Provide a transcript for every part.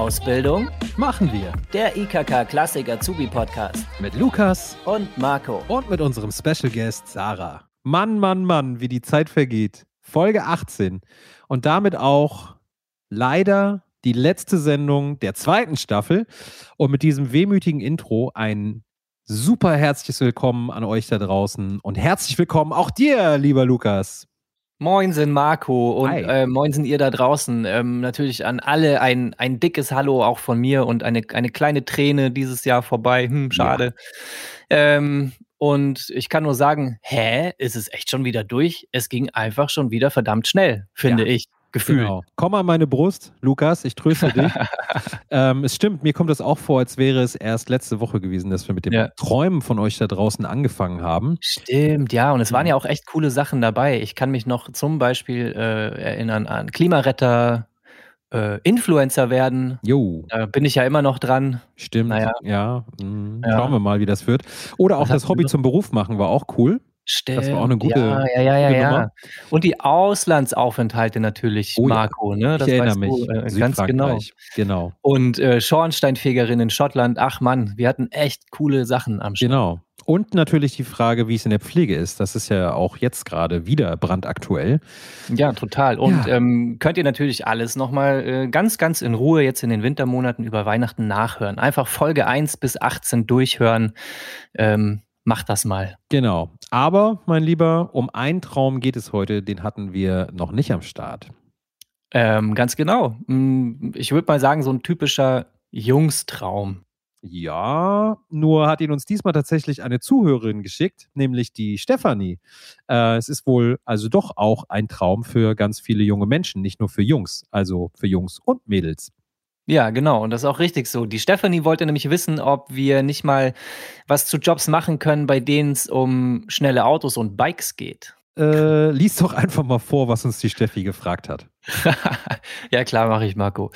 Ausbildung machen wir der IKK Klassik Azubi Podcast mit Lukas und Marco. und mit unserem Special Guest Sarah. Mann, Mann, Mann, wie die Zeit vergeht. Folge 18 und damit auch leider die letzte Sendung der zweiten Staffel. Und mit diesem wehmütigen Intro ein super herzliches Willkommen an euch da draußen und herzlich willkommen auch dir, lieber Lukas. Moinsen Marco und äh, moinsen ihr da draußen. Ähm, natürlich an alle ein, ein dickes Hallo auch von mir und eine, eine kleine Träne dieses Jahr vorbei. Hm, schade. Ähm, und ich kann nur sagen, hä, ist es echt schon wieder durch? Es ging einfach schon wieder verdammt schnell, finde Ja, ich. Gefühlt. Genau. Komm an meine Brust, Lukas, ich tröste dich. ähm, es stimmt, mir kommt das auch vor, als wäre es erst letzte Woche gewesen, dass wir mit dem Ja. Träumen von euch da draußen angefangen haben. Stimmt, ja, und es waren Mhm. ja auch echt coole Sachen dabei. Ich kann mich noch zum Beispiel äh, erinnern an Klimaretter, äh, Influencer werden. Jo, Da bin ich ja immer noch dran. stimmt. Naja. Ja, mm, Ja. schauen wir mal, wie das wird. Oder auch Was das Hobby zum Beruf machen war auch cool. Stimmt. war auch eine gute- ja, ja, ja, ja, gute ja. Nummer. Und die Auslandsaufenthalte natürlich, Oh ja. Marco, ne? Das ich erinnere mich. du, äh, ganz genau. Genau. Und äh, Schornsteinfegerin in Schottland, ach Mann, wir hatten echt coole Sachen am Start. Genau. Und natürlich die Frage, wie es in der Pflege ist. Das ist ja auch jetzt gerade wieder brandaktuell. Ja, total. Und Ja. ähm, könnt ihr natürlich alles nochmal äh, ganz, ganz in Ruhe jetzt in den Wintermonaten über Weihnachten nachhören. Einfach Folge 1 bis 18 durchhören. Ähm, macht das mal. Genau. Aber, mein Lieber, um einen Traum geht es heute, den hatten wir noch nicht am Start. Ähm, ganz genau. Mm, Ich würde mal sagen, so ein typischer Jungstraum. Ja, nur hat ihn uns diesmal tatsächlich eine Zuhörerin geschickt, nämlich die Stefanie. Äh, es ist wohl also doch auch ein Traum für ganz viele junge Menschen, nicht nur für Jungs, also für Jungs und Mädels. Ja, genau. Und das ist auch richtig so. Die Stefanie wollte nämlich wissen, ob wir nicht mal was zu Jobs machen können, bei denen es um schnelle Autos und Bikes geht. Äh, lies doch einfach mal vor, was uns die Steffi gefragt hat. ja, klar, mache ich, Marco.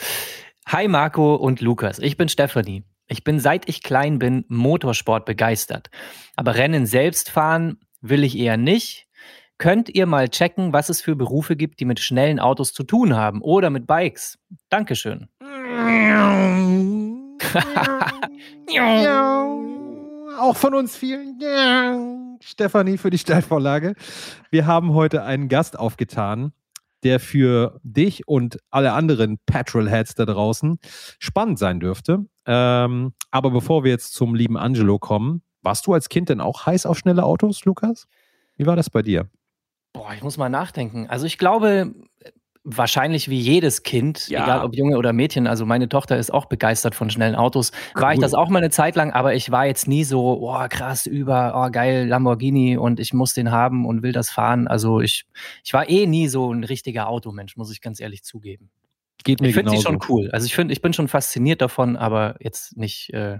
Hi, Marco und Lukas. Ich bin Stefanie. Ich bin seit ich klein bin Motorsport begeistert. Aber Rennen selbst fahren will ich eher nicht. Könnt ihr mal checken, was es für Berufe gibt, die mit schnellen Autos zu tun haben oder mit Bikes? Dankeschön. Auch von uns vielen Dank, Stefanie, für die Steilvorlage. Wir haben heute einen Gast aufgetan, der für dich und alle anderen Petrolheads da draußen spannend sein dürfte. Ähm, aber bevor wir jetzt zum lieben Angelo kommen, warst du als Kind denn auch heiß auf schnelle Autos, Lukas? Wie war das bei dir? Boah, ich muss mal nachdenken. Also ich glaube, wahrscheinlich wie jedes Kind, Ja. egal ob Junge oder Mädchen, also meine Tochter ist auch begeistert von schnellen Autos. War ich Cool. das auch mal eine Zeit lang, aber ich war jetzt nie so, oh krass, über, oh geil, Lamborghini und ich muss den haben und will das fahren. Also ich, ich war eh nie so ein richtiger Automensch, muss ich ganz ehrlich zugeben. Geht mir Ich finde sie schon cool. Also ich finde, ich bin schon fasziniert davon, aber jetzt nicht, äh,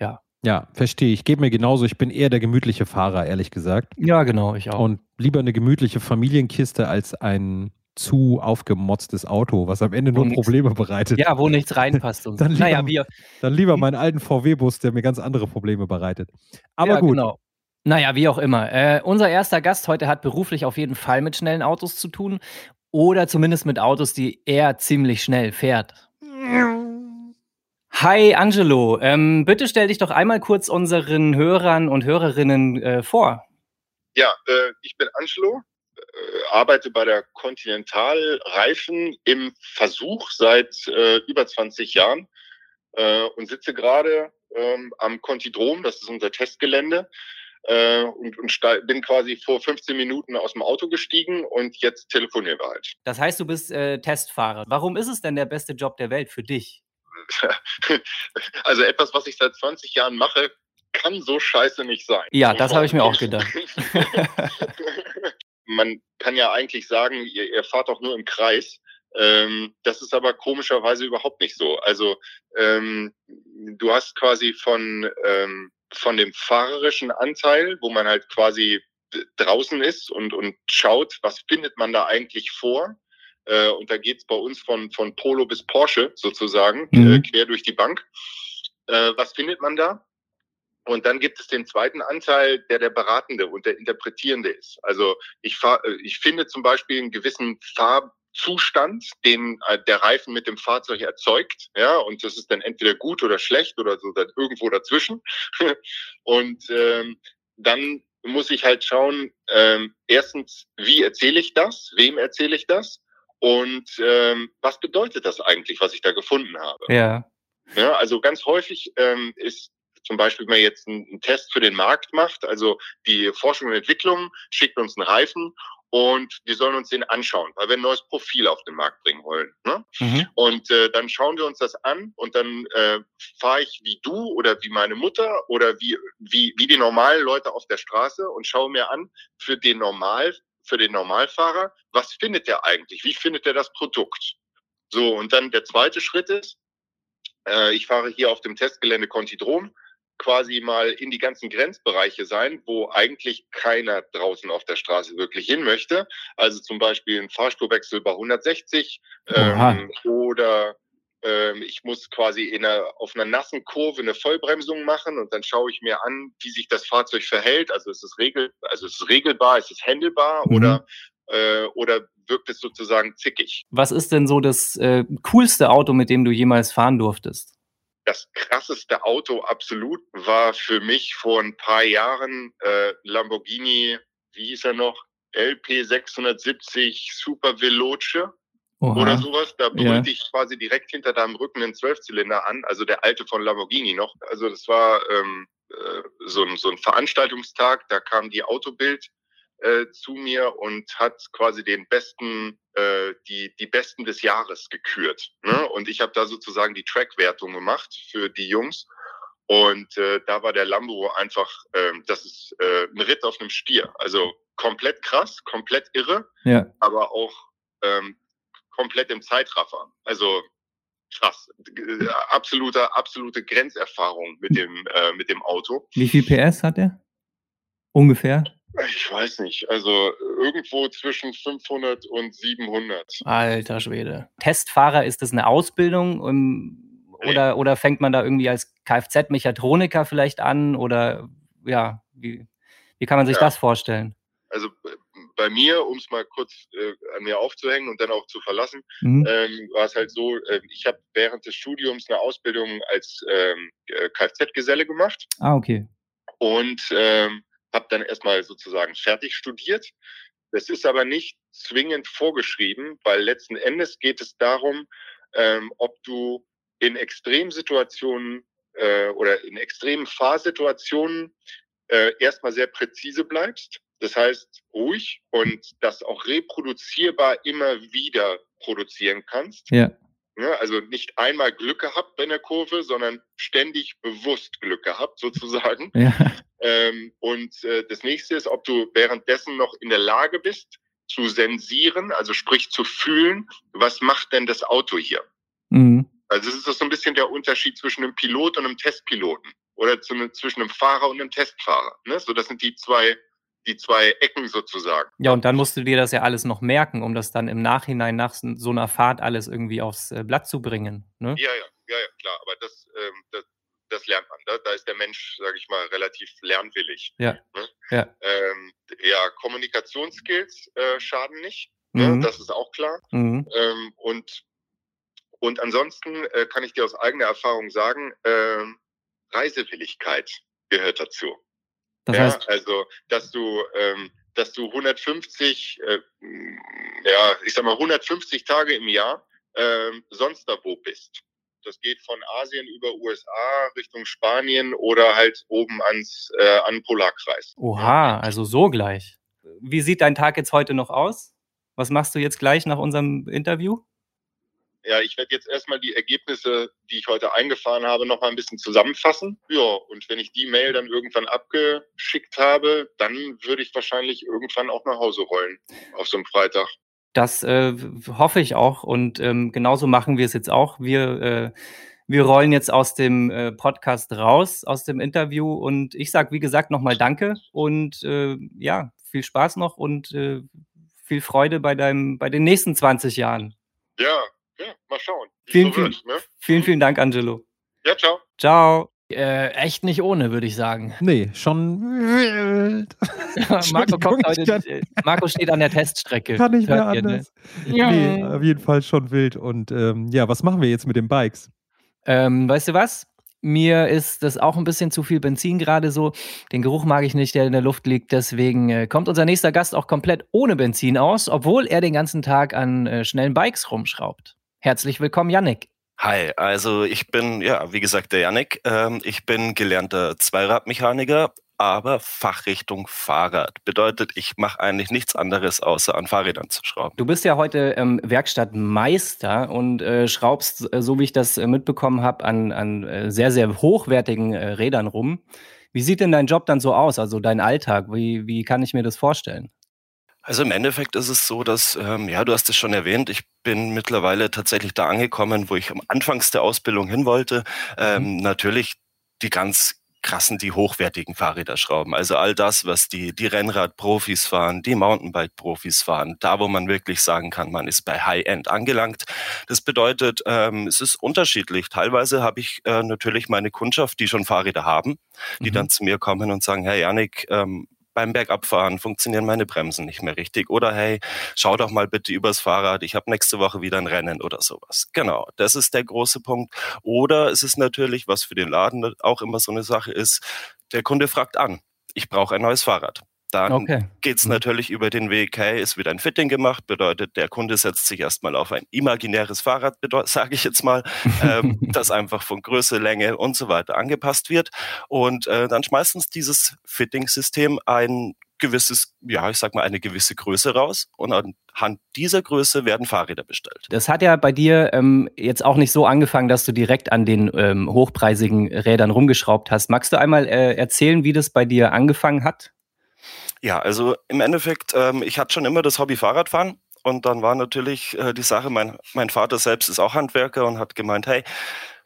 ja. Ja, verstehe ich. Geht mir genauso. Ich bin eher der gemütliche Fahrer, ehrlich gesagt. Ja, genau, ich auch. Und lieber eine gemütliche Familienkiste als ein zu aufgemotztes Auto, was am Ende Wo nur nix- Probleme bereitet. ja, wo nichts reinpasst und. Dann lieber- Naja, wir, Dann lieber meinen alten VW-Bus, der mir ganz andere Probleme bereitet. Aber ja, gut. Genau. Naja, wie auch immer. Äh, unser erster Gast heute hat beruflich auf jeden Fall mit schnellen Autos zu tun. Oder zumindest mit Autos, die er ziemlich schnell fährt. Hi Angelo, ähm, bitte stell dich doch einmal kurz unseren Hörern und Hörerinnen äh, vor. Ja, äh, ich bin Angelo, arbeite bei der Continental Reifen im Versuch seit äh, über 20 Jahren äh, und sitze gerade ähm, am Contidrom, das ist unser Testgelände, äh, und, und bin quasi vor 15 Minuten aus dem Auto gestiegen und jetzt telefonieren wir halt. Das heißt, du bist äh, Testfahrer. Warum ist es denn der beste Job der Welt für dich? also etwas, was ich seit 20 Jahren mache, kann so scheiße nicht sein. Ja, das habe ich mir auch gedacht. Man kann ja eigentlich sagen, ihr, ihr fahrt doch nur im Kreis. Ähm, das ist aber komischerweise überhaupt nicht so. Also ähm, du hast quasi von, ähm, von dem fahrerischen Anteil, wo man halt quasi draußen ist und, und schaut, was findet man da eigentlich vor. Äh, und da geht's bei uns von, von Polo bis Porsche sozusagen, Mhm. äh, quer durch die Bank. Äh, was findet man da? Und dann gibt es den zweiten Anteil, der der Beratende und der Interpretierende ist. Also ich, fahr, äh, ich finde zum Beispiel einen gewissen Fahr Zustand, den äh, der Reifen mit dem Fahrzeug erzeugt. Ja, und das ist dann entweder gut oder schlecht oder so dann irgendwo dazwischen. und ähm, dann muss ich halt schauen, ähm, erstens, wie erzähle ich das? Wem erzähle ich das? Und ähm, was bedeutet das eigentlich, was ich da gefunden habe? Ja. Ja, also ganz häufig ähm, ist zum Beispiel, wenn man jetzt einen, Test für den Markt macht, also die Forschung und Entwicklung schickt uns einen Reifen und wir sollen uns den anschauen, weil wir ein neues Profil auf den Markt bringen wollen. Ne? Mhm. Und äh, dann schauen wir uns das an und dann äh, fahre ich wie du oder wie meine Mutter oder wie, wie, wie die normalen Leute auf der Straße und schaue mir an für den Normal, für den Normalfahrer, was findet der eigentlich? Wie findet er das Produkt? So, und dann der zweite Schritt ist, äh, ich fahre hier auf dem Testgelände Contidrom quasi mal in die ganzen Grenzbereiche sein, wo eigentlich keiner draußen auf der Straße wirklich hin möchte. Also zum Beispiel ein Fahrstuhlwechsel bei 160 ähm, oder ähm, ich muss quasi in einer, auf einer nassen Kurve eine Vollbremsung machen und dann schaue ich mir an, wie sich das Fahrzeug verhält. Also ist es regel, also ist es regelbar, ist es handelbar mhm. oder äh, oder wirkt es sozusagen zickig? Was ist denn so das äh, coolste Auto, mit dem du jemals fahren durftest? Das krasseste Auto absolut war für mich vor ein paar Jahren äh, Lamborghini, wie hieß er noch? LP 670 Super Veloce Oha. oder sowas. Da brüllte ja. ich quasi direkt hinter deinem Rücken einen Zwölfzylinder an, also der alte von Lamborghini noch. Also das war ähm, äh, so, ein, so ein Veranstaltungstag, da kam die Autobild äh, zu mir und hat quasi den besten, äh, die, die besten des Jahres gekürt. Ne? Und ich habe da sozusagen die Track-Wertung gemacht für die Jungs. Und äh, da war der Lambo einfach, äh, das ist äh, ein Ritt auf einem Stier. Also komplett krass, komplett irre, ja. aber auch ähm, komplett im Zeitraffer. Also krass, äh, absoluter, absolute Grenzerfahrung mit dem, äh, mit dem Auto. Wie viel PS hat er? Ungefähr? Ich weiß nicht. Also irgendwo zwischen 500 und 700. Alter Schwede. Testfahrer, ist das eine Ausbildung? Um, oder, oder fängt man da irgendwie als Kfz-Mechatroniker vielleicht an? Oder ja, wie, wie kann man sich ja. das vorstellen? Also bei mir, um es mal kurz äh, an mir aufzuhängen und dann auch zu verlassen, mhm. ähm, war es halt so, äh, ich habe während des Studiums eine Ausbildung als ähm, äh, Kfz-Geselle gemacht. Ah, okay. Und ähm, habe dann erstmal sozusagen fertig studiert. Das ist aber nicht zwingend vorgeschrieben, weil letzten Endes geht es darum, ähm, ob du in Extremsituationen äh, oder in extremen Fahrsituationen äh, erstmal sehr präzise bleibst. Das heißt, ruhig und das auch reproduzierbar immer wieder produzieren kannst. Ja. Ja, also nicht einmal Glück gehabt bei der Kurve, sondern ständig bewusst Glück gehabt, sozusagen. Ja. Ähm, und äh, das nächste ist, ob du währenddessen noch in der Lage bist, zu sensieren, also sprich zu fühlen, was macht denn das Auto hier? Mhm. Also es ist das so ein bisschen der Unterschied zwischen einem Pilot und einem Testpiloten oder zu, zwischen einem Fahrer und einem Testfahrer. Ne? So, das sind die zwei, die zwei Ecken sozusagen. Ja, und dann musst du dir das ja alles noch merken, um das dann im Nachhinein nach so einer Fahrt alles irgendwie aufs äh, Blatt zu bringen. Ne? Ja, ja, ja, ja, klar. Aber das, ähm, das, das lernt man. Da, da ist der Mensch, sage ich mal, relativ lernwillig. Ja. Ne? ja. Ähm, ja, Kommunikationsskills äh, schaden nicht. Ne? Mhm. Ne? Das ist auch klar. Mhm. Ähm, und, und ansonsten äh, kann ich dir aus eigener Erfahrung sagen, äh, Reisewilligkeit gehört dazu. Das ja, heißt, also, dass du, ähm, dass du 150, äh, ja, ich sag mal 150 Tage im Jahr ähm, sonst da wo bist. Das geht von Asien über USA Richtung Spanien oder halt oben ans äh, an Polarkreis. Oha, also so gleich. Wie sieht dein Tag jetzt heute noch aus? Was machst du jetzt gleich nach unserem Interview? Ja, ich werde jetzt erstmal die Ergebnisse, die ich heute eingefahren habe, noch mal ein bisschen zusammenfassen. Ja, und wenn ich die Mail dann irgendwann abgeschickt habe, dann würde ich wahrscheinlich irgendwann auch nach Hause rollen auf so einem Freitag. Das äh, hoffe ich auch und ähm, genauso machen wir es jetzt auch. Wir, äh, wir rollen jetzt aus dem äh, Podcast raus, aus dem Interview und ich sage, wie gesagt, nochmal Danke und äh, ja, viel Spaß noch und äh, viel Freude bei, deinem, bei den nächsten 20 Jahren. Ja, ja, mal schauen. Vielen, so vielen, ne? vielen, vielen Dank, Angelo. Ja, ciao. Ciao. Äh, echt nicht ohne, würde ich sagen. Nee, schon wild. Marco, kommt heute, kann, Marco steht an der Teststrecke. Kann nicht mehr ihr, anders. Ne? Ja. Nee, auf jeden Fall schon wild. Und ähm, ja, was machen wir jetzt mit den Bikes? Ähm, weißt du was? Mir ist das auch ein bisschen zu viel Benzin gerade so. Den Geruch mag ich nicht, der in der Luft liegt. Deswegen äh, kommt unser nächster Gast auch komplett ohne Benzin aus, obwohl er den ganzen Tag an äh, schnellen Bikes rumschraubt. Herzlich willkommen, Yannick. Hi, also ich bin, ja, wie gesagt, der Yannick. Ähm, ich bin gelernter Zweiradmechaniker, aber Fachrichtung Fahrrad. Bedeutet, ich mache eigentlich nichts anderes, außer an Fahrrädern zu schrauben. Du bist ja heute ähm, Werkstattmeister und äh, schraubst, äh, so wie ich das äh, mitbekommen habe, an, an äh, sehr, sehr hochwertigen äh, Rädern rum. Wie sieht denn dein Job dann so aus, also dein Alltag? Wie, wie kann ich mir das vorstellen? Also im Endeffekt ist es so, dass, ähm, ja, du hast es schon erwähnt, ich bin mittlerweile tatsächlich da angekommen, wo ich am Anfangs der Ausbildung hin wollte. Ähm, mhm. Natürlich die ganz krassen, die hochwertigen Fahrräder schrauben. Also all das, was die, die Rennrad-Profis fahren, die Mountainbike-Profis fahren, da wo man wirklich sagen kann, man ist bei High-End angelangt. Das bedeutet, ähm, es ist unterschiedlich. Teilweise habe ich äh, natürlich meine Kundschaft, die schon Fahrräder haben, die mhm. dann zu mir kommen und sagen, Herr Janik, ähm, beim Bergabfahren funktionieren meine Bremsen nicht mehr richtig. Oder hey, schau doch mal bitte übers Fahrrad, ich habe nächste Woche wieder ein Rennen oder sowas. Genau, das ist der große Punkt. Oder es ist natürlich, was für den Laden auch immer so eine Sache ist, der Kunde fragt an, ich brauche ein neues Fahrrad. Dann okay. geht's mhm. natürlich über den Weg, hey, es wird ein Fitting gemacht, bedeutet, der Kunde setzt sich erstmal auf ein imaginäres Fahrrad, sage ich jetzt mal, ähm, das einfach von Größe, Länge und so weiter angepasst wird. Und äh, dann schmeißt uns dieses Fitting-System ein gewisses, ja, ich sag mal, eine gewisse Größe raus und anhand dieser Größe werden Fahrräder bestellt. Das hat ja bei dir ähm, jetzt auch nicht so angefangen, dass du direkt an den ähm, hochpreisigen Rädern rumgeschraubt hast. Magst du einmal äh, erzählen, wie das bei dir angefangen hat? Ja, also im Endeffekt, ähm, ich hatte schon immer das Hobby Fahrradfahren. Und dann war natürlich äh, die Sache, mein, mein Vater selbst ist auch Handwerker und hat gemeint, hey,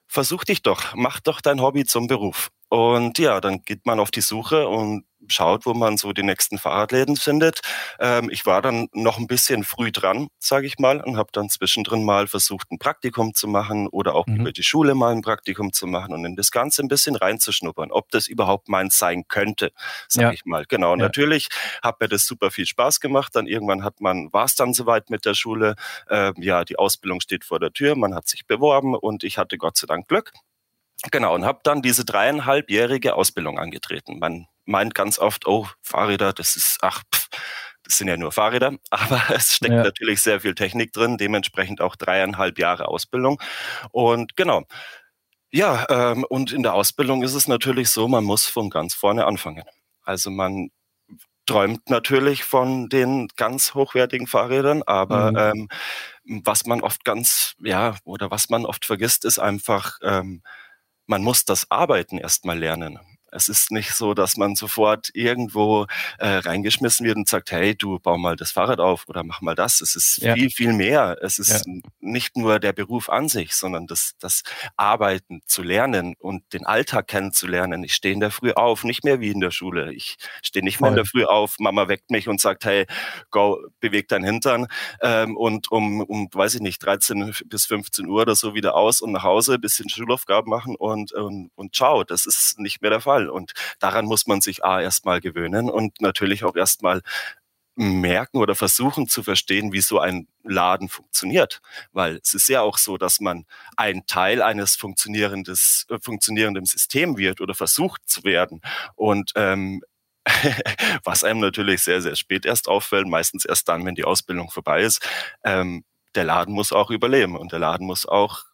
versuch dich doch, mach doch dein Hobby zum Beruf. Und ja, dann geht man auf die Suche und schaut, wo man so die nächsten Fahrradläden findet. Ähm, ich war dann noch ein bisschen früh dran, sage ich mal, und habe dann zwischendrin mal versucht, ein Praktikum zu machen oder auch mhm. über die Schule mal ein Praktikum zu machen und in das Ganze ein bisschen reinzuschnuppern, ob das überhaupt meins sein könnte, sage ja. ich mal. Genau, ja. natürlich hat mir das super viel Spaß gemacht. Dann irgendwann hat man, war es dann soweit mit der Schule. Ähm, ja, die Ausbildung steht vor der Tür, man hat sich beworben und ich hatte Gott sei Dank Glück. Genau, und habe dann diese dreieinhalbjährige Ausbildung angetreten. Man meint ganz oft, oh, Fahrräder, das ist, ach, pff, das sind ja nur Fahrräder, aber es steckt ja. natürlich sehr viel Technik drin, dementsprechend auch dreieinhalb Jahre Ausbildung. Und genau. Ja, ähm, und in der Ausbildung ist es natürlich so, man muss von ganz vorne anfangen. Also man träumt natürlich von den ganz hochwertigen Fahrrädern, aber mhm. ähm, was man oft ganz, ja, oder was man oft vergisst, ist einfach, ähm, man muss das Arbeiten erstmal lernen. Es ist nicht so, dass man sofort irgendwo äh, reingeschmissen wird und sagt, hey, du bau mal das Fahrrad auf oder mach mal das. Es ist ja. viel, viel mehr. Es ist ja. nicht nur der Beruf an sich, sondern das, das Arbeiten zu lernen und den Alltag kennenzulernen. Ich stehe in der Früh auf, nicht mehr wie in der Schule. Ich stehe nicht mehr in der Früh auf, Mama weckt mich und sagt, hey, go, beweg dein Hintern ähm, und um, um, weiß ich nicht, 13 bis 15 Uhr oder so wieder aus und nach Hause, bisschen Schulaufgaben machen und, und, und ciao. Das ist nicht mehr der Fall. Fall. Und daran muss man sich A erstmal gewöhnen und natürlich auch erstmal merken oder versuchen zu verstehen, wie so ein Laden funktioniert. Weil es ist ja auch so, dass man ein Teil eines funktionierendes, äh, funktionierenden Systems wird oder versucht zu werden. Und ähm, was einem natürlich sehr, sehr spät erst auffällt, meistens erst dann, wenn die Ausbildung vorbei ist, ähm, der Laden muss auch überleben und der Laden muss auch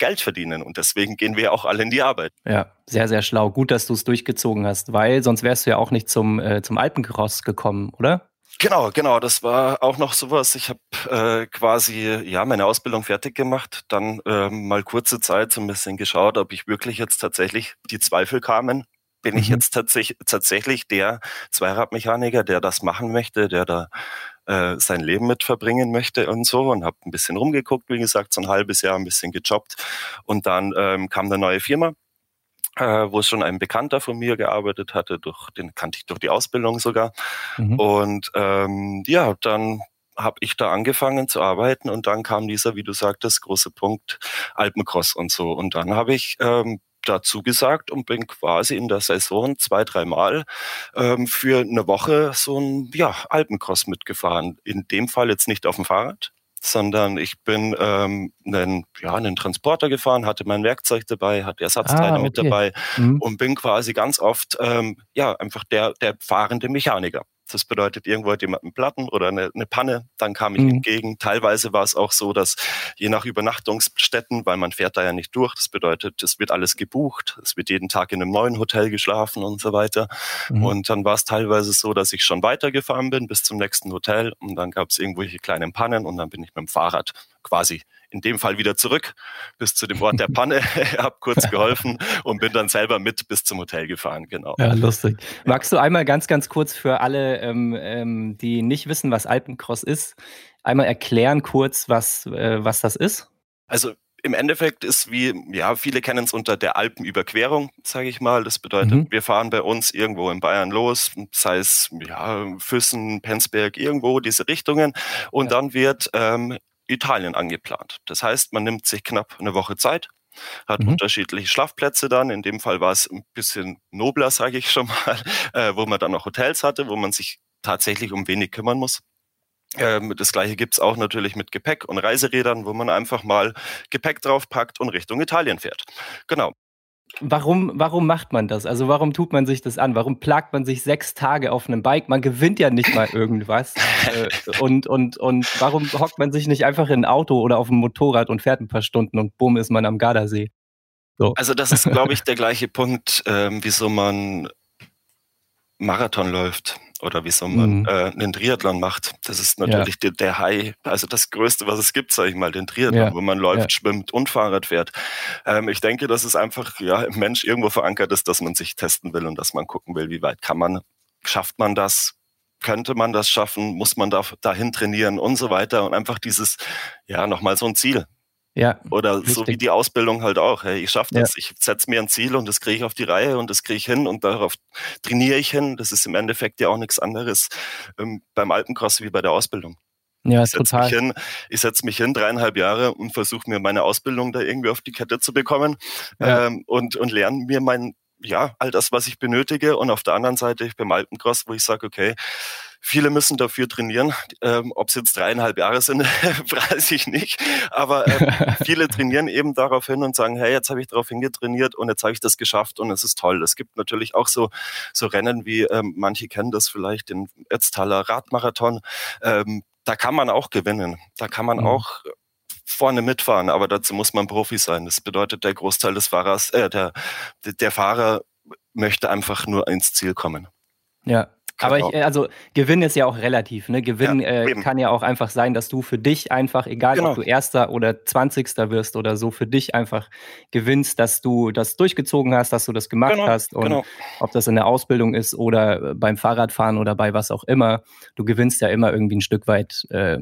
Geld verdienen. Und deswegen gehen wir auch alle in die Arbeit. Ja, sehr, sehr schlau. Gut, dass du es durchgezogen hast, weil sonst wärst du ja auch nicht zum, äh, zum Alpencross gekommen, oder? Genau, genau. Das war auch noch sowas. Ich habe äh, quasi ja meine Ausbildung fertig gemacht, dann äh, mal kurze Zeit so ein bisschen geschaut, ob ich wirklich jetzt tatsächlich die Zweifel kamen. Bin mhm. ich jetzt tatsächlich, tatsächlich der Zweiradmechaniker, der das machen möchte, der da äh, sein Leben mit verbringen möchte und so und habe ein bisschen rumgeguckt, wie gesagt, so ein halbes Jahr ein bisschen gejobbt und dann ähm, kam eine neue Firma, äh, wo schon ein Bekannter von mir gearbeitet hatte, durch den kannte ich durch die Ausbildung sogar mhm. und ähm, ja, dann habe ich da angefangen zu arbeiten und dann kam dieser, wie du sagtest, große Punkt Alpencross und so und dann habe ich ähm, da zugesagt und bin quasi in der Saison zwei, dreimal ähm, für eine Woche so ein ja, Alpencross mitgefahren. In dem Fall jetzt nicht auf dem Fahrrad, sondern ich bin ähm, einen, ja, einen Transporter gefahren, hatte mein Werkzeug dabei, hatte Ersatzteile ah, okay. mit dabei mhm. und bin quasi ganz oft ähm, ja einfach der, der fahrende Mechaniker. Das bedeutet, irgendwo hat jemand einen Platten oder eine, eine Panne, dann kam ich mhm. entgegen. Teilweise war es auch so, dass je nach Übernachtungsstätten, weil man fährt da ja nicht durch, das bedeutet, es wird alles gebucht, es wird jeden Tag in einem neuen Hotel geschlafen und so weiter. Mhm. Und dann war es teilweise so, dass ich schon weitergefahren bin bis zum nächsten Hotel und dann gab es irgendwelche kleinen Pannen und dann bin ich mit dem Fahrrad quasi in dem Fall wieder zurück bis zu dem Ort der Panne, habe kurz geholfen und bin dann selber mit bis zum Hotel gefahren, genau. Ja, lustig. Magst du einmal ganz, ganz kurz für alle, ähm, ähm, die nicht wissen, was Alpencross ist, einmal erklären kurz, was, äh, was das ist? Also im Endeffekt ist wie, ja, viele kennen es unter der Alpenüberquerung, sage ich mal. Das bedeutet, mhm. wir fahren bei uns irgendwo in Bayern los, sei es ja, Füssen, Penzberg, irgendwo diese Richtungen. Und ja. dann wird ähm, Italien angeplant. Das heißt, man nimmt sich knapp eine Woche Zeit, hat mhm. unterschiedliche Schlafplätze dann. In dem Fall war es ein bisschen nobler, sage ich schon mal, äh, wo man dann noch Hotels hatte, wo man sich tatsächlich um wenig kümmern muss. Ähm, das gleiche gibt's auch natürlich mit Gepäck und Reiserädern, wo man einfach mal Gepäck draufpackt und Richtung Italien fährt. Genau. Warum, warum macht man das? Also warum tut man sich das an? Warum plagt man sich sechs Tage auf einem Bike? Man gewinnt ja nicht mal irgendwas. Äh, und, und, und warum hockt man sich nicht einfach in ein Auto oder auf ein Motorrad und fährt ein paar Stunden und bumm ist man am Gardasee? So. Also das ist, glaube ich, der gleiche Punkt, ähm, wieso man Marathon läuft oder wieso man mhm. äh, einen Triathlon macht. Das ist natürlich ja. der, der High, also das Größte, was es gibt, sage ich mal, den Triathlon, ja. wo man läuft, ja. schwimmt und Fahrrad fährt. Ähm, ich denke, dass es einfach ja im Mensch irgendwo verankert ist, dass man sich testen will und dass man gucken will, wie weit kann man, schafft man das, könnte man das schaffen, muss man da dahin trainieren und so weiter und einfach dieses, ja, nochmal so ein Ziel. Ja. Oder richtig. so wie die Ausbildung halt auch. Hey, ich schaffe das. Ja. Ich setze mir ein Ziel und das kriege ich auf die Reihe und das kriege ich hin und darauf trainiere ich hin. Das ist im Endeffekt ja auch nichts anderes ähm, beim Alpencross wie bei der Ausbildung. Ja, ich setze mich hin, ich setze mich hin dreieinhalb Jahre und versuche mir meine Ausbildung da irgendwie auf die Kette zu bekommen ja. ähm, und, und lerne mir mein, ja, all das, was ich benötige. Und auf der anderen Seite, ich beim Alpencross, wo ich sage, okay, Viele müssen dafür trainieren. Ähm, Ob es jetzt dreieinhalb Jahre sind, weiß ich nicht. Aber ähm, viele trainieren eben darauf hin und sagen, hey, jetzt habe ich darauf hingetrainiert und jetzt habe ich das geschafft und es ist toll. Es gibt natürlich auch so, so Rennen wie, ähm, manche kennen das vielleicht, den Ötztaler Radmarathon. Ähm, da kann man auch gewinnen. Da kann man mhm. auch vorne mitfahren, aber dazu muss man Profi sein. Das bedeutet, der Großteil des Fahrers, äh, der, der Fahrer möchte einfach nur ins Ziel kommen. Ja, aber ich, äh, also Gewinn ist ja auch relativ. Ne? Gewinn ja, äh, kann ja auch einfach sein, dass du für dich einfach, egal genau. ob du Erster oder Zwanzigster wirst oder so, für dich einfach gewinnst, dass du das durchgezogen hast, dass du das gemacht genau, hast. Und genau. ob das in der Ausbildung ist oder äh, beim Fahrradfahren oder bei was auch immer, du gewinnst ja immer irgendwie ein Stück weit äh,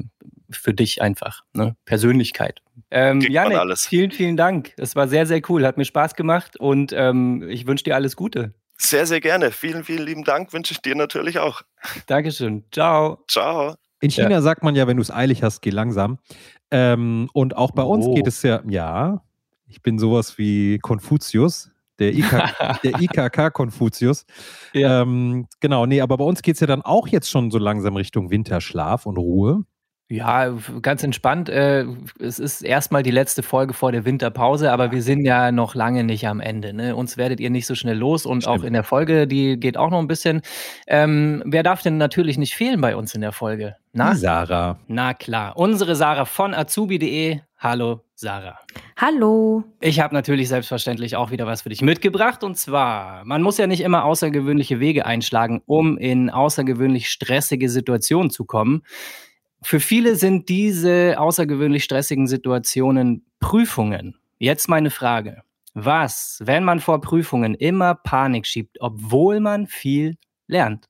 für dich einfach. Ne? Persönlichkeit. Ähm, Janik, vielen, vielen Dank. Es war sehr, sehr cool. Hat mir Spaß gemacht und ähm, ich wünsche dir alles Gute. Sehr, sehr gerne. Vielen, vielen lieben Dank wünsche ich dir natürlich auch. Dankeschön. Ciao. Ciao. In China ja. sagt man ja, wenn du es eilig hast, geh langsam. Ähm, und auch bei oh. uns geht es ja, ja, ich bin sowas wie Konfuzius, der, IK, der IKK Konfuzius. Ja. Ähm, genau, nee, aber bei uns geht es ja dann auch jetzt schon so langsam Richtung Winterschlaf und Ruhe. Ja, ganz entspannt. Äh, es ist erstmal die letzte Folge vor der Winterpause, aber wir sind ja noch lange nicht am Ende. Ne? Uns werdet ihr nicht so schnell los und Stimmt. auch in der Folge, die geht auch noch ein bisschen. Ähm, wer darf denn natürlich nicht fehlen bei uns in der Folge? Na? Sarah. Na klar, unsere Sarah von azubi.de. Hallo, Sarah. Hallo. Ich habe natürlich selbstverständlich auch wieder was für dich mitgebracht. Und zwar, man muss ja nicht immer außergewöhnliche Wege einschlagen, um in außergewöhnlich stressige Situationen zu kommen. Für viele sind diese außergewöhnlich stressigen Situationen Prüfungen. Jetzt meine Frage. Was, wenn man vor Prüfungen immer Panik schiebt, obwohl man viel lernt?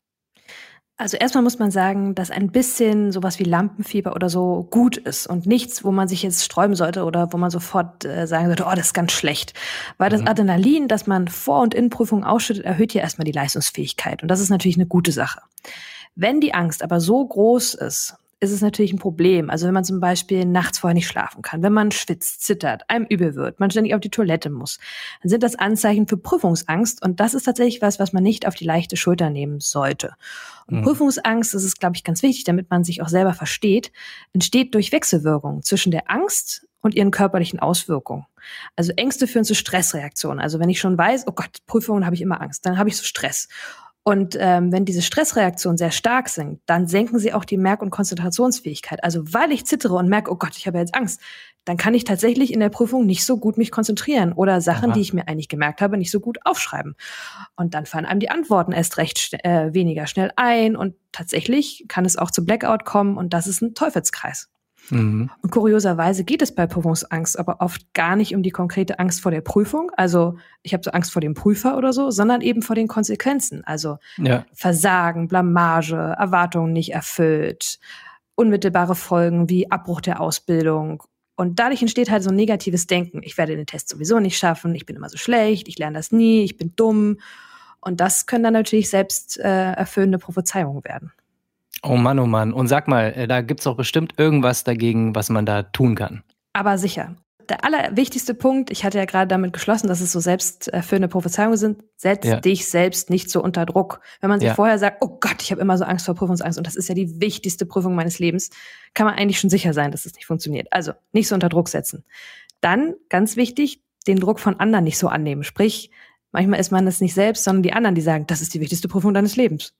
Also erstmal muss man sagen, dass ein bisschen sowas wie Lampenfieber oder so gut ist und nichts, wo man sich jetzt sträuben sollte oder wo man sofort äh, sagen sollte, oh, das ist ganz schlecht. Weil das mhm. Adrenalin, das man vor und in Prüfungen ausschüttet, erhöht ja erstmal die Leistungsfähigkeit und das ist natürlich eine gute Sache. Wenn die Angst aber so groß ist, ist es natürlich ein Problem. Also wenn man zum Beispiel nachts vorher nicht schlafen kann, wenn man schwitzt, zittert, einem übel wird, man ständig auf die Toilette muss, dann sind das Anzeichen für Prüfungsangst und das ist tatsächlich was, was man nicht auf die leichte Schulter nehmen sollte. Und mhm. Prüfungsangst, das ist, glaube ich, ganz wichtig, damit man sich auch selber versteht, entsteht durch Wechselwirkungen zwischen der Angst und ihren körperlichen Auswirkungen. Also Ängste führen zu Stressreaktionen. Also wenn ich schon weiß, oh Gott, Prüfungen habe ich immer Angst, dann habe ich so Stress. Und ähm, wenn diese Stressreaktionen sehr stark sind, dann senken sie auch die Merk- und Konzentrationsfähigkeit. Also weil ich zittere und merke, oh Gott, ich habe jetzt Angst, dann kann ich tatsächlich in der Prüfung nicht so gut mich konzentrieren oder Sachen, Aha. die ich mir eigentlich gemerkt habe, nicht so gut aufschreiben. Und dann fallen einem die Antworten erst recht äh, weniger schnell ein und tatsächlich kann es auch zu Blackout kommen und das ist ein Teufelskreis. Mhm. Und kurioserweise geht es bei Prüfungsangst aber oft gar nicht um die konkrete Angst vor der Prüfung, also ich habe so Angst vor dem Prüfer oder so, sondern eben vor den Konsequenzen, also ja. Versagen, Blamage, Erwartungen nicht erfüllt, unmittelbare Folgen wie Abbruch der Ausbildung. Und dadurch entsteht halt so ein negatives Denken. Ich werde den Test sowieso nicht schaffen, ich bin immer so schlecht, ich lerne das nie, ich bin dumm. Und das können dann natürlich selbst äh, erfüllende Prophezeiungen werden. Oh Mann, oh Mann. Und sag mal, äh, da gibt es doch bestimmt irgendwas dagegen, was man da tun kann. Aber sicher. Der allerwichtigste Punkt, ich hatte ja gerade damit geschlossen, dass es so selbsterfüllende Prophezeiungen sind, setz ja. dich selbst nicht so unter Druck. Wenn man sich ja. vorher sagt, oh Gott, ich habe immer so Angst vor Prüfungsangst und das ist ja die wichtigste Prüfung meines Lebens, kann man eigentlich schon sicher sein, dass es nicht funktioniert. Also nicht so unter Druck setzen. Dann, ganz wichtig, den Druck von anderen nicht so annehmen. Sprich, manchmal ist man es nicht selbst, sondern die anderen, die sagen, das ist die wichtigste Prüfung deines Lebens.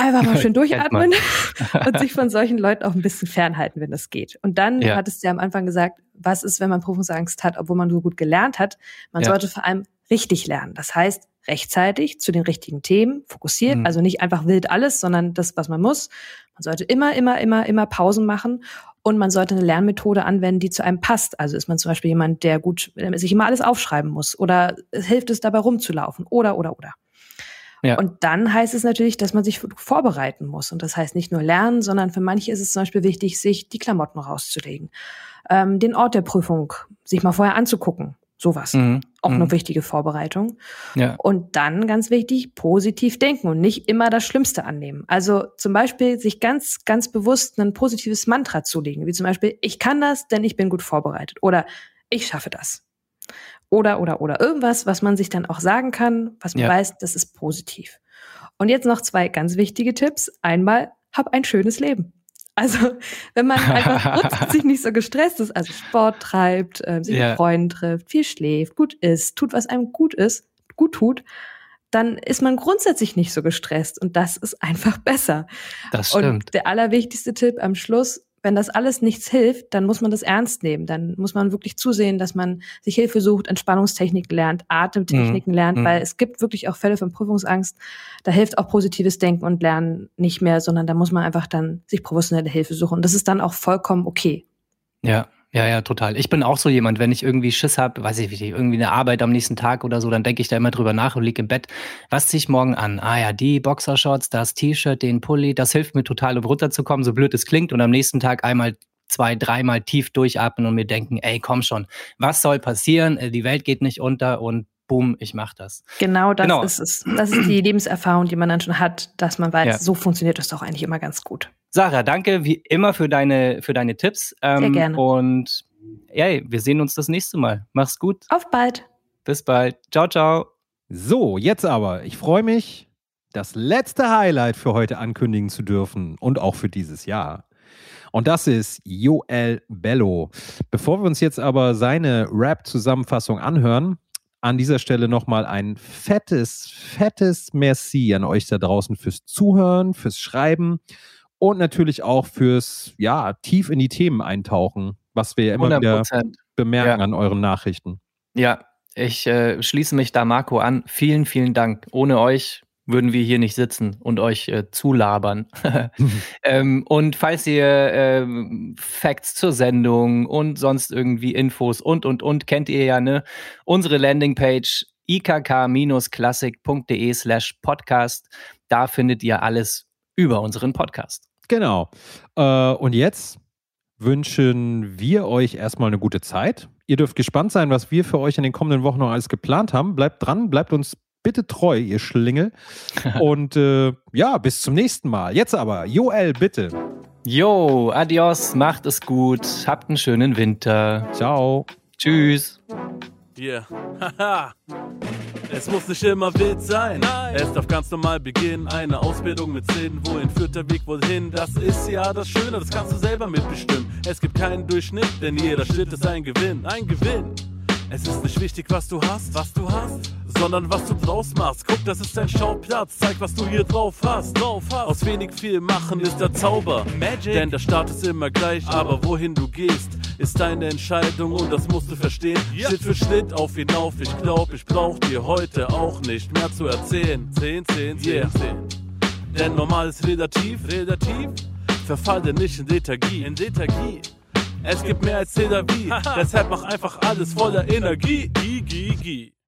Einfach mal schön durchatmen und sich von solchen Leuten auch ein bisschen fernhalten, wenn das geht. Und dann ja. hattest du ja am Anfang gesagt, was ist, wenn man Prüfungsangst hat, obwohl man so gut gelernt hat? Man ja. sollte vor allem richtig lernen. Das heißt, rechtzeitig zu den richtigen Themen fokussiert, mhm. also nicht einfach wild alles, sondern das, was man muss. Man sollte immer, immer, immer, immer Pausen machen und man sollte eine Lernmethode anwenden, die zu einem passt. Also ist man zum Beispiel jemand, der gut, der sich immer alles aufschreiben muss oder hilft es dabei rumzulaufen oder, oder, oder. Ja. Und dann heißt es natürlich, dass man sich vorbereiten muss. Und das heißt nicht nur lernen, sondern für manche ist es zum Beispiel wichtig, sich die Klamotten rauszulegen, ähm, den Ort der Prüfung sich mal vorher anzugucken. Sowas. Mhm. Auch mhm. eine wichtige Vorbereitung. Ja. Und dann ganz wichtig, positiv denken und nicht immer das Schlimmste annehmen. Also zum Beispiel sich ganz, ganz bewusst ein positives Mantra zulegen, wie zum Beispiel, ich kann das, denn ich bin gut vorbereitet. Oder ich schaffe das oder, oder, oder irgendwas, was man sich dann auch sagen kann, was man ja. weiß, das ist positiv. Und jetzt noch zwei ganz wichtige Tipps. Einmal, hab ein schönes Leben. Also, wenn man einfach sich nicht so gestresst ist, also Sport treibt, äh, sich ja. mit Freunden trifft, viel schläft, gut isst, tut, was einem gut ist, gut tut, dann ist man grundsätzlich nicht so gestresst und das ist einfach besser. Das stimmt. Und der allerwichtigste Tipp am Schluss, wenn das alles nichts hilft, dann muss man das ernst nehmen. Dann muss man wirklich zusehen, dass man sich Hilfe sucht, Entspannungstechniken lernt, Atemtechniken mhm. lernt, mhm. weil es gibt wirklich auch Fälle von Prüfungsangst. Da hilft auch positives Denken und Lernen nicht mehr, sondern da muss man einfach dann sich professionelle Hilfe suchen. Und das ist dann auch vollkommen okay. Ja, ja, ja, total. Ich bin auch so jemand, wenn ich irgendwie Schiss habe, weiß ich nicht, irgendwie eine Arbeit am nächsten Tag oder so, dann denke ich da immer drüber nach und liege im Bett. Was ziehe ich morgen an? Ah ja, die Boxershorts, das T-Shirt, den Pulli, das hilft mir total, um runterzukommen, so blöd es klingt. Und am nächsten Tag einmal zwei, dreimal tief durchatmen und mir denken, ey, komm schon, was soll passieren? Äh, die Welt geht nicht unter und boom, ich mach das. Genau das genau. ist es. Das ist die Lebenserfahrung, die man dann schon hat, dass man weiß, ja. so funktioniert das doch eigentlich immer ganz gut. Sarah, danke wie immer für deine, für deine Tipps. Ähm, Sehr gerne. Und ja, wir sehen uns das nächste Mal. Mach's gut. Auf bald. Bis bald. Ciao, ciao. So, jetzt aber. Ich freue mich, das letzte Highlight für heute ankündigen zu dürfen und auch für dieses Jahr. Und das ist Joel Bello. Bevor wir uns jetzt aber seine Rap-Zusammenfassung anhören, an dieser Stelle nochmal ein fettes, fettes Merci an euch da draußen fürs Zuhören, fürs Schreiben und natürlich auch fürs, ja, tief in die Themen eintauchen, was wir ja immer 100%. wieder bemerken ja. an euren Nachrichten. Ja, ich äh, schließe mich da Marco an. Vielen, vielen Dank. Ohne euch würden wir hier nicht sitzen und euch äh, zulabern. ähm, und falls ihr äh, Facts zur Sendung und sonst irgendwie Infos und, und, und, kennt ihr ja, ne? Unsere Landingpage ikk-klassik.de slash podcast. Da findet ihr alles über unseren Podcast. Genau. Äh, und jetzt wünschen wir euch erstmal eine gute Zeit. Ihr dürft gespannt sein, was wir für euch in den kommenden Wochen noch alles geplant haben. Bleibt dran, bleibt uns bitte treu, ihr Schlingel. Und äh, ja, bis zum nächsten Mal. Jetzt aber, Joel, bitte. Jo, adios, macht es gut, habt einen schönen Winter. Ciao. Tschüss. Yeah. Haha. es muss nicht immer wild sein. Nein. Es darf ganz normal beginnen. Eine Ausbildung mit Sinn. Wohin führt der Weg wohl hin? Das ist ja das Schöne, das kannst du selber mitbestimmen. Es gibt keinen Durchschnitt, denn jeder Schritt ist ein Gewinn. Ein Gewinn. Es ist nicht wichtig, was du hast, was du hast, sondern was du draus machst. Guck, das ist dein Schauplatz, zeig, was du hier drauf hast. Drauf hast. Aus wenig viel machen ist der Zauber. Magic. Denn der Start ist immer gleich, aber wohin du gehst, ist deine Entscheidung und das musst du verstehen. Ja. Schritt für Schritt auf hinauf, ich glaub, ich brauch dir heute auch nicht mehr zu erzählen. 10, 10, 10, yeah. 10. Denn normal ist relativ, relativ, verfalle nicht in Lethargie, in Lethargie. Es gibt mehr als Tel Aviv, deshalb mach einfach alles voller Energie. Gi, gi, gi.